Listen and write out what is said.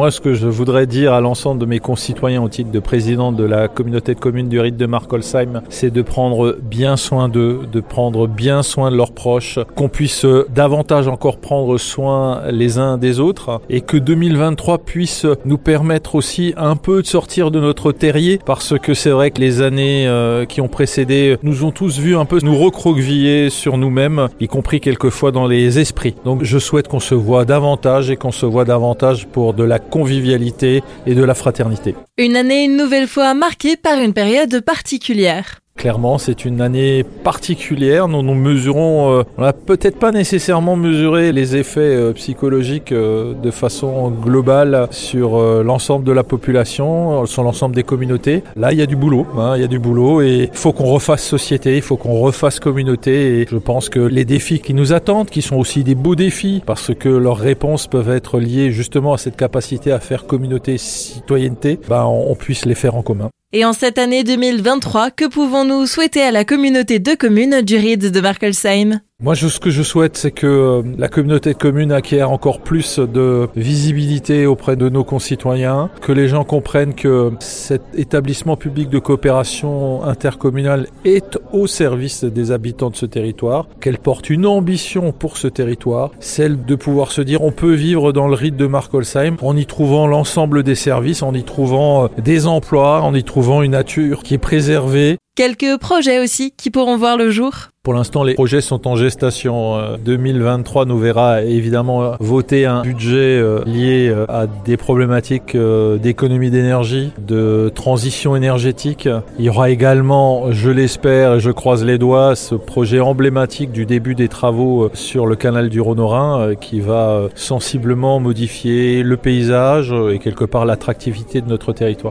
Moi, ce que je voudrais dire à l'ensemble de mes concitoyens au titre de président de la communauté de communes du rite de Markolsheim, c'est de prendre bien soin d'eux, de prendre bien soin de leurs proches, qu'on puisse davantage encore prendre soin les uns des autres et que 2023 puisse nous permettre aussi un peu de sortir de notre terrier parce que c'est vrai que les années euh, qui ont précédé nous ont tous vu un peu nous recroqueviller sur nous-mêmes, y compris quelquefois dans les esprits. Donc je souhaite qu'on se voit davantage et qu'on se voit davantage pour de la convivialité et de la fraternité. Une année une nouvelle fois marquée par une période particulière. Clairement, c'est une année particulière. Nous nous mesurons, euh, on n'a peut-être pas nécessairement mesuré les effets euh, psychologiques euh, de façon globale sur l'ensemble de la population, sur l'ensemble des communautés. Là, il y a du boulot, hein, il y a du boulot et faut qu'on refasse société, il faut qu'on refasse communauté. Et je pense que les défis qui nous attendent, qui sont aussi des beaux défis, parce que leurs réponses peuvent être liées justement à cette capacité à faire communauté, citoyenneté, ben, on puisse les faire en commun. Et en cette année 2023, que pouvons-nous souhaiter à la communauté de communes du RID de Markelsheim? Moi, ce que je souhaite, c'est que euh, la communauté de communes acquiert encore plus de visibilité auprès de nos concitoyens, que les gens comprennent que cet établissement public de coopération intercommunale est au service des habitants de ce territoire, qu'elle porte une ambition pour ce territoire, celle de pouvoir se dire on peut vivre dans le rite de Markolsheim en y trouvant l'ensemble des services, en y trouvant euh, des emplois, en y trouvant une nature qui est préservée. Quelques projets aussi qui pourront voir le jour pour l'instant, les projets sont en gestation. 2023 euh, nous verra évidemment voter un budget euh, lié euh, à des problématiques d'économie d'énergie, de transition énergétique. Il y aura également, je l'espère et je croise les doigts, ce projet emblématique du début des travaux sur le canal du Rhône-Rhin qui va sensiblement modifier le paysage et quelque part l'attractivité de notre territoire.